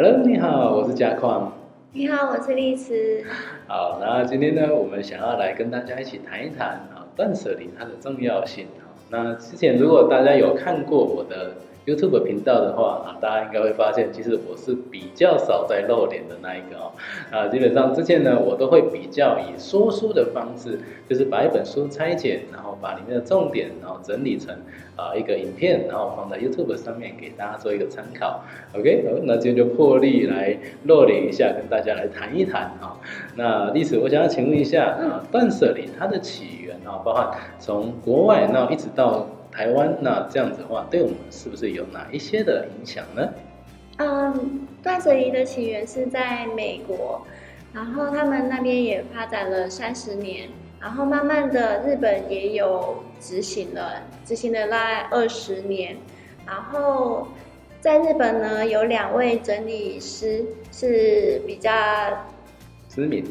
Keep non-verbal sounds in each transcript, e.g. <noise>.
Hello，你好，我是嘉矿。你好，我是丽慈。好，那今天呢，我们想要来跟大家一起谈一谈啊，断舍离它的重要性。那之前如果大家有看过我的。YouTube 频道的话啊，大家应该会发现，其实我是比较少在露脸的那一个哦。啊，基本上之前呢，我都会比较以说书的方式，就是把一本书拆解，然后把里面的重点，然后整理成啊一个影片，然后放在 YouTube 上面给大家做一个参考。OK，那今天就破例来露脸一下，跟大家来谈一谈啊。那历史，我想要请问一下啊，断舍离它的起源啊，包含从国外那一直到。台湾那这样子的话，对我们是不是有哪一些的影响呢？嗯，断舍离的起源是在美国，然后他们那边也发展了三十年，然后慢慢的日本也有执行了，执行了大概二十年，然后在日本呢，有两位整理师是比较知名。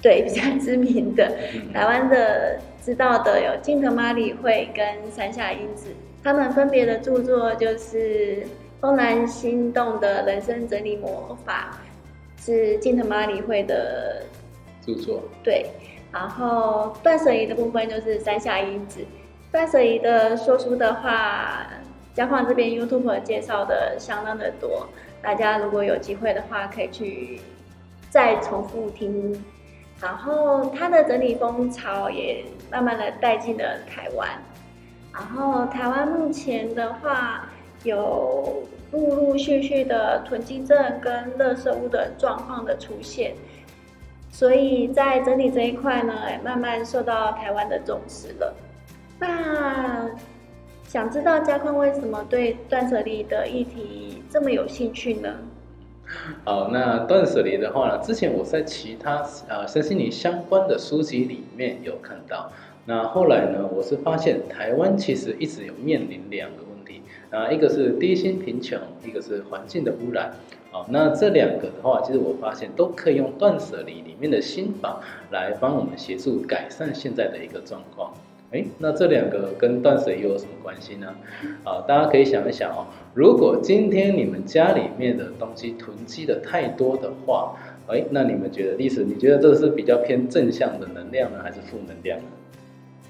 对，比较知名的台湾的知道的有金藤麻里惠跟山下英子，他们分别的著作就是《东南心动的人生整理魔法》，是金藤麻里惠的著作。对，然后断舍离的部分就是山下英子。断舍离的说书的话，嘉矿这边 YouTube 介绍的相当的多，大家如果有机会的话，可以去再重复听。然后它的整理风潮也慢慢的带进了台湾，然后台湾目前的话有陆陆续续的囤积症跟垃圾屋的状况的出现，所以在整理这一块呢，也慢慢受到台湾的重视了。那想知道嘉坤为什么对断舍离的议题这么有兴趣呢？好，那断舍离的话呢，之前我在其他呃身心灵相关的书籍里面有看到。那后来呢，我是发现台湾其实一直有面临两个问题啊，一个是低薪贫穷，一个是环境的污染。好，那这两个的话，其实我发现都可以用断舍离里面的心法来帮我们协助改善现在的一个状况。哎，那这两个跟断水又有什么关系呢？啊，大家可以想一想哦，如果今天你们家里面的东西囤积的太多的话，哎，那你们觉得历史，你觉得这是比较偏正向的能量呢，还是负能量呢？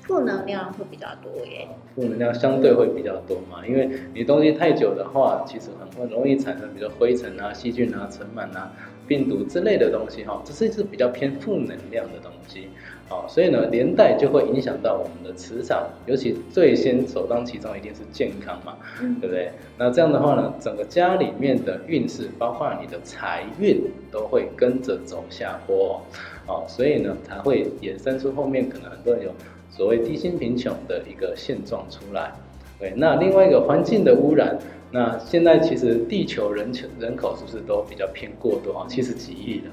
负能量会比较多耶。负能量相对会比较多嘛，因为你东西太久的话，其实很会容易产生比如灰尘啊、细菌啊、尘螨啊、病毒之类的东西哈，这是是比较偏负能量的东西。哦，所以呢，连带就会影响到我们的磁场，尤其最先首当其冲一定是健康嘛，对不对？那这样的话呢，整个家里面的运势，包括你的财运，都会跟着走下坡，哦，所以呢，才会衍生出后面可能很多人有所谓低薪贫穷的一个现状出来。对，那另外一个环境的污染。那现在其实地球人口人口是不是都比较偏过多啊？七十几亿的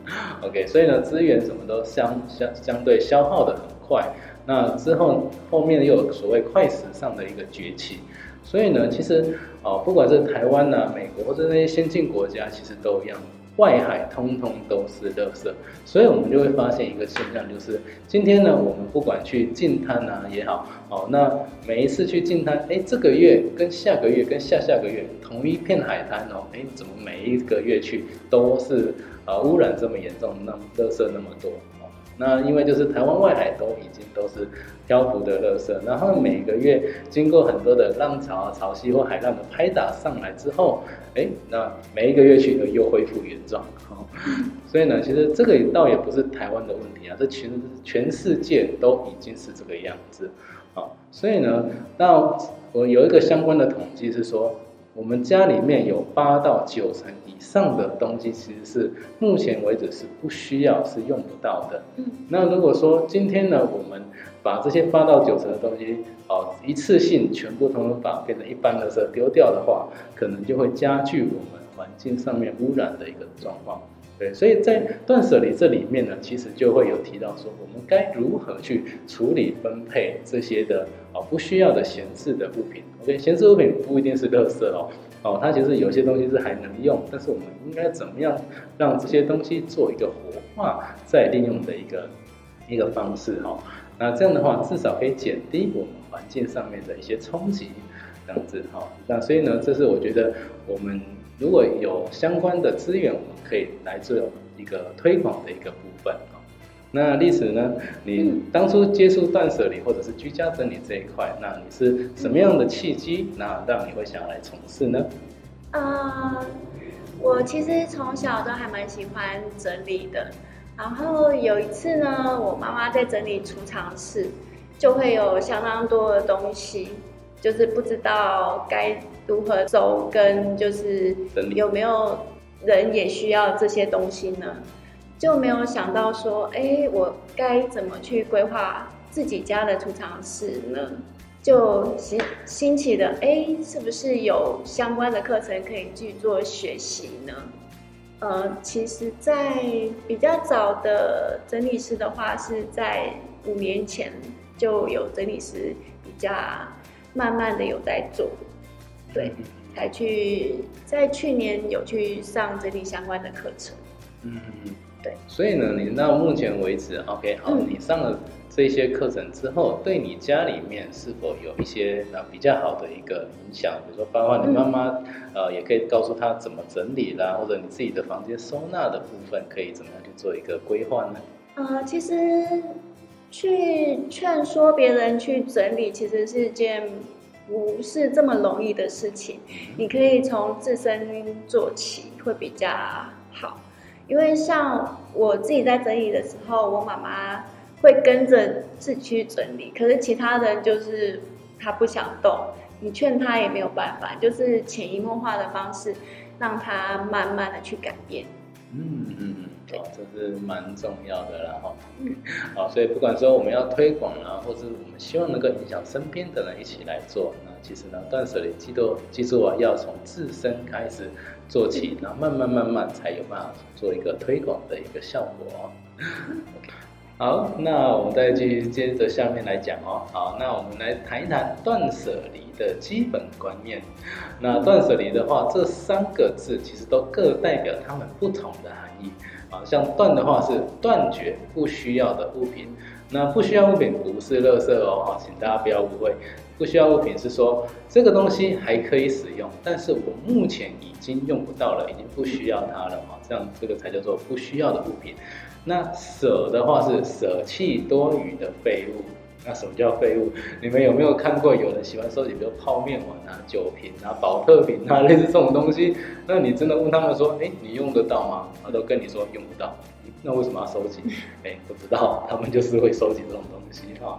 ，OK，所以呢资源什么都相相相对消耗的很快。那之后后面又有所谓快时尚的一个崛起，所以呢其实哦不管是台湾呐、美国或者那些先进国家，其实都一样。外海通通都是垃圾，所以我们就会发现一个现象，就是今天呢，我们不管去近滩啊也好，哦，那每一次去近滩，哎，这个月跟下个月跟下下个月同一片海滩哦，哎，怎么每一个月去都是啊污染这么严重，那垃圾那么多？那因为就是台湾外海都已经都是漂浮的垃圾，然后每个月经过很多的浪潮啊、潮汐或海浪的拍打上来之后，哎，那每一个月去又恢复原状。所以呢，其实这个倒也不是台湾的问题啊，这全全世界都已经是这个样子。好，所以呢，那我有一个相关的统计是说。我们家里面有八到九成以上的东西，其实是目前为止是不需要、是用不到的。嗯，那如果说今天呢，我们把这些八到九成的东西，哦，一次性全部通通把变成一般的色丢掉的话，可能就会加剧我们环境上面污染的一个状况。所以在断舍离这里面呢，其实就会有提到说，我们该如何去处理分配这些的哦不需要的闲置的物品。OK，闲置物品不一定是垃圾哦，哦，它其实有些东西是还能用，但是我们应该怎么样让这些东西做一个活化再利用的一个一个方式哦？那这样的话，至少可以减低我们环境上面的一些冲击，这样子哈。那所以呢，这是我觉得我们。如果有相关的资源，我们可以来做一个推广的一个部分啊。那历史呢？你当初接触断舍离或者是居家整理这一块，那你是什么样的契机，那让你会想要来从事呢？啊，我其实从小都还蛮喜欢整理的。然后有一次呢，我妈妈在整理储藏室，就会有相当多的东西，就是不知道该如何收，跟就是有没有人也需要这些东西呢？就没有想到说，哎，我该怎么去规划自己家的储藏室呢？就兴兴起的，哎，是不是有相关的课程可以去做学习呢？呃，其实，在比较早的整理师的话，是在五年前就有整理师比较慢慢的有在做，对，才去在去年有去上整理相关的课程，嗯。对，所以呢，你到目前为止，OK，好，你上了这些课程之后，对你家里面是否有一些啊比较好的一个影响？比如说，包括你妈妈，呃，也可以告诉她怎么整理啦，或者你自己的房间收纳的部分，可以怎么样去做一个规划呢？呃，其实去劝说别人去整理，其实是件不是这么容易的事情。你可以从自身做起，会比较好。因为像我自己在整理的时候，我妈妈会跟着自己去整理，可是其他人就是他不想动，你劝他也没有办法，就是潜移默化的方式，让他慢慢的去改变。嗯嗯嗯，好，这是蛮重要的啦哈。嗯，好，所以不管说我们要推广啊，或者我们希望能够影响身边的人一起来做，那其实呢，断舍离记住记住啊，要从自身开始。做起，然后慢慢慢慢才有办法做一个推广的一个效果。<laughs> 好，那我们再继续接着下面来讲哦。好，那我们来谈一谈断舍离的基本观念。那断舍离的话，这三个字其实都各代表它们不同的含义。啊，像断的话是断绝不需要的物品，那不需要物品不是垃圾哦，哈，请大家不要误会。不需要物品是说这个东西还可以使用，但是我目前已经用不到了，已经不需要它了哈，这样这个才叫做不需要的物品。那舍的话是舍弃多余的废物。那什么叫废物？<laughs> 你们有没有看过有人喜欢收集，比如泡面碗啊、酒瓶啊、保特瓶啊，<laughs> 类似这种东西？那你真的问他们说，哎，你用得到吗？他都跟你说用不到。那为什么要收集？哎，不知道，<laughs> 他们就是会收集这种东西哈。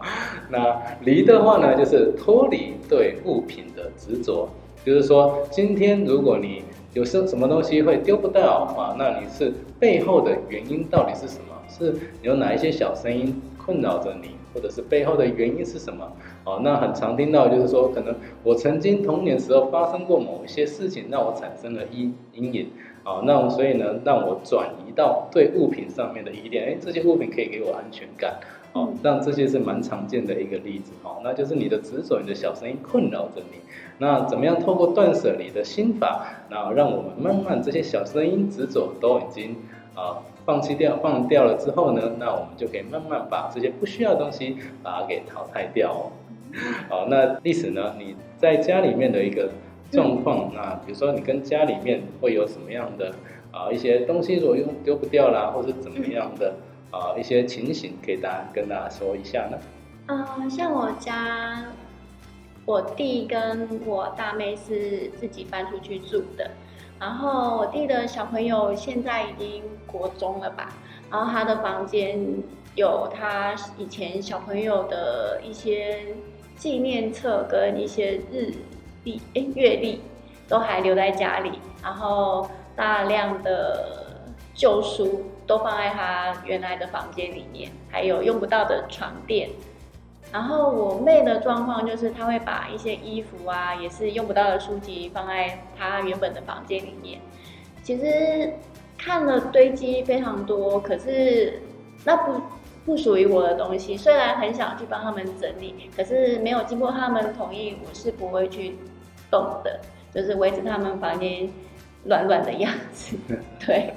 那离的话呢，就是脱离对物品的执着，就是说，今天如果你有什什么东西会丢不到啊，那你是背后的原因到底是什么？是有哪一些小声音困扰着你？或者是背后的原因是什么？哦，那很常听到就是说，可能我曾经童年时候发生过某一些事情，让我产生了阴阴影。哦，那所以呢，让我转移到对物品上面的依恋。哎，这些物品可以给我安全感。哦，让这些是蛮常见的一个例子。哦，那就是你的执着，你的小声音困扰着你。那怎么样透过断舍离的心法，然后让我们慢慢这些小声音执着都已经啊。放弃掉，放掉了之后呢，那我们就可以慢慢把这些不需要的东西把它给淘汰掉哦。好，那历史呢？你在家里面的一个状况，那比如说你跟家里面会有什么样的啊一些东西，如果用丢不掉啦，或是怎么样的啊一些情形，可以大家跟大家说一下呢？嗯，像我家，我弟跟我大妹是自己搬出去住的。然后我弟的小朋友现在已经国中了吧，然后他的房间有他以前小朋友的一些纪念册跟一些日历、哎月历都还留在家里，然后大量的旧书都放在他原来的房间里面，还有用不到的床垫。然后我妹的状况就是，她会把一些衣服啊，也是用不到的书籍放在她原本的房间里面。其实看了堆积非常多，可是那不不属于我的东西。虽然很想去帮他们整理，可是没有经过他们同意，我是不会去动的，就是维持他们房间乱乱的样子。<laughs> 对。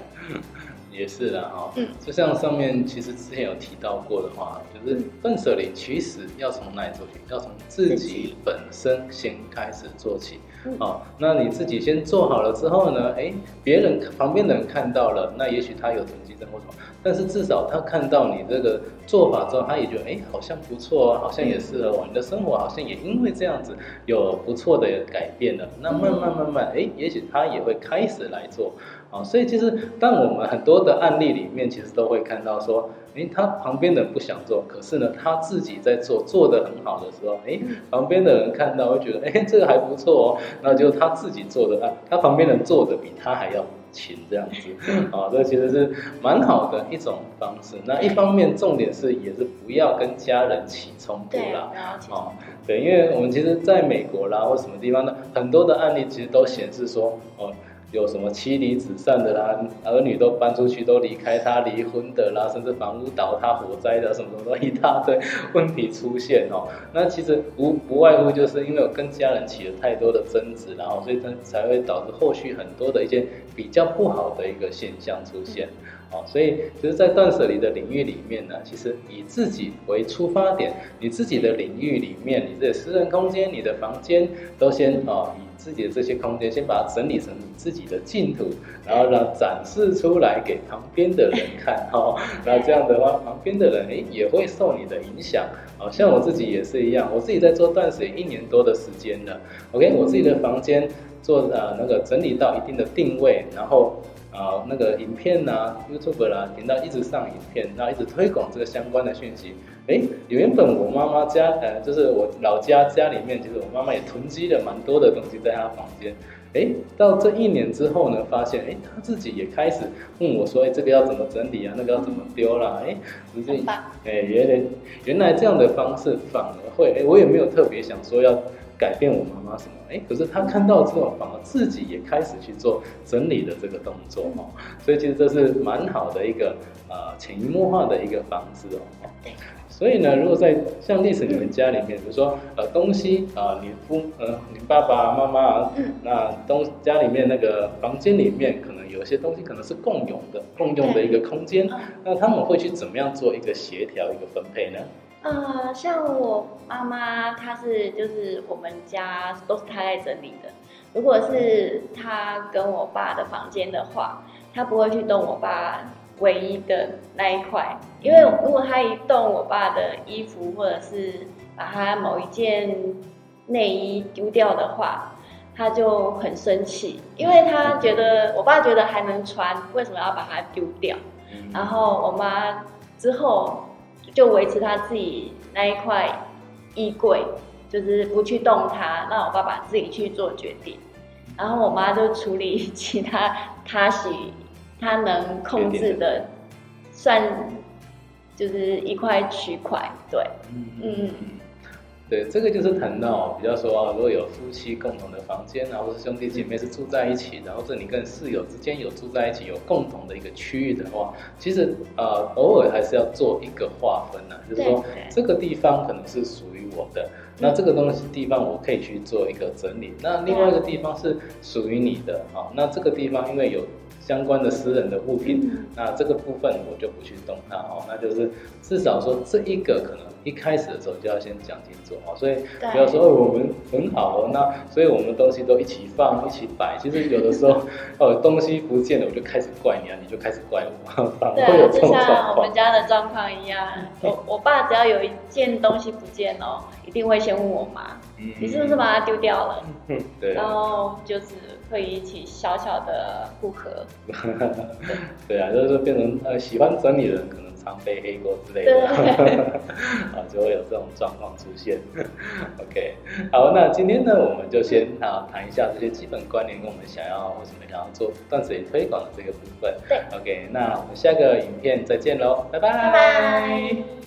也是啦哈，嗯就像上面其实之前有提到过的话，就是断舍离其实要从哪里做起？要从自己本身先开始做起。嗯哦，那你自己先做好了之后呢，哎，别人旁边的人看到了，那也许他有囤积症或什么，但是至少他看到你这个做法之后，他也觉得哎，好像不错哦，好像也适合我，你的生活好像也因为这样子有不错的改变了。那慢慢慢慢，哎，也许他也会开始来做。啊，所以其实当我们很多的案例里面，其实都会看到说，诶，他旁边的人不想做，可是呢，他自己在做，做的很好的时候，哎，旁边的人看到会觉得，哎，这个还不错哦，那就他自己做的，啊，他旁边人做的比他还要勤，这样子，啊，<laughs> 这其实是蛮好的一种方式。那一方面，重点是也是不要跟家人起冲突，啦。了解。哦，对，因为我们其实在美国啦或什么地方呢，很多的案例其实都显示说，哦，有什么妻离子散的啦，儿女都搬出去都离开他，离婚的啦，甚至房屋倒塌、火灾的，什么什么都一大堆问题出现哦。<laughs> 那其实无不外乎就是因为我跟家人起了太多的争执，然后所以才才会导致后续很多的一些比较不好的一个现象出现。哦，<laughs> 所以就是在断舍离的领域里面呢，其实以自己为出发点，你自己的领域里面，你的私人空间、你的房间，都先哦，自己的这些空间，先把它整理成你自己的净土，然后让展示出来给旁边的人看 <laughs> 哦。那这样的话，旁边的人诶也会受你的影响。好像我自己也是一样，我自己在做断水一年多的时间了。OK，我自己的房间做呃那个整理到一定的定位，然后。啊，那个影片呐、YouTube 啦，频道一直上影片，然后一直推广这个相关的讯息。哎，原本我妈妈家，呃，就是我老家家里面，其实我妈妈也囤积了蛮多的东西在她房间。哎，到这一年之后呢，发现哎，她自己也开始问我说，哎，这个要怎么整理啊？那个要怎么丢啦？哎，直接哎，原来原来这样的方式反而会，哎，我也没有特别想说要改变我妈妈什么，哎，可是他看到之后，反而自己也开始去做整理的这个动作哦，所以其实这是蛮好的一个呃潜移默化的一个方式哦。所以呢，如果在像历史你们家里面，比如说呃东西啊、你父呃你爸爸妈妈那东家里面那个房间里面可能有些东西可能是共用的，共用的一个空间，嗯那他们会去怎么样做一个协调一个分配呢？呃，像我妈妈，她是就是我们家都是她在整理的。如果是她跟我爸的房间的话，她不会去动我爸唯一的那一块，因为如果她一动我爸的衣服，或者是把他某一件内衣丢掉的话，他就很生气，因为他觉得我爸觉得还能穿，为什么要把它丢掉？嗯然后我妈之后就维持他自己那一块衣柜，就是不去动它，让我爸爸自己去做决定。然后我妈就处理其他他喜他能控制的，算就是一块区块，对，嗯。嗯对，这个就是谈到比较说啊，如果有夫妻共同的房间啊，或是兄弟姐妹是住在一起，然后这你跟室友之间有住在一起，有共同的一个区域的话，其实呃偶尔还是要做一个划分呐、就是说这个地方可能是属于我的，那这个东西地方我可以去做一个整理，那另外一个地方是属于你的啊，那这个地方因为有相关的私人的物品，嗯那这个部分我就不去动它哦，那就是至少说这一个可能一开始的时候就要先讲清楚哦，所以对不要说、哦、我们很好哦，那所以我们东西都一起放一起摆，<laughs> 其实有的时候哦东西不见了我就开始怪你啊，你就开始怪我，<laughs> 反而对啊，就会有这种状况像我们。家的状况一样，我 <laughs> 我爸只要有一件东西不见哦，一定会先问我妈，嗯你是不是把它丢掉了？嗯对然后就是会引起小小的不合。<laughs> 对啊，就是说变成呃喜欢整理的人可能常背黑锅之类的，<laughs> 啊就会有这种状况出现。<laughs> OK，好，那今天呢我们就先啊谈一下这些基本观念跟我们想要为什么想要做断舍离推广的这个部分。对，OK，那我们下个影片再见喽，拜拜。拜拜。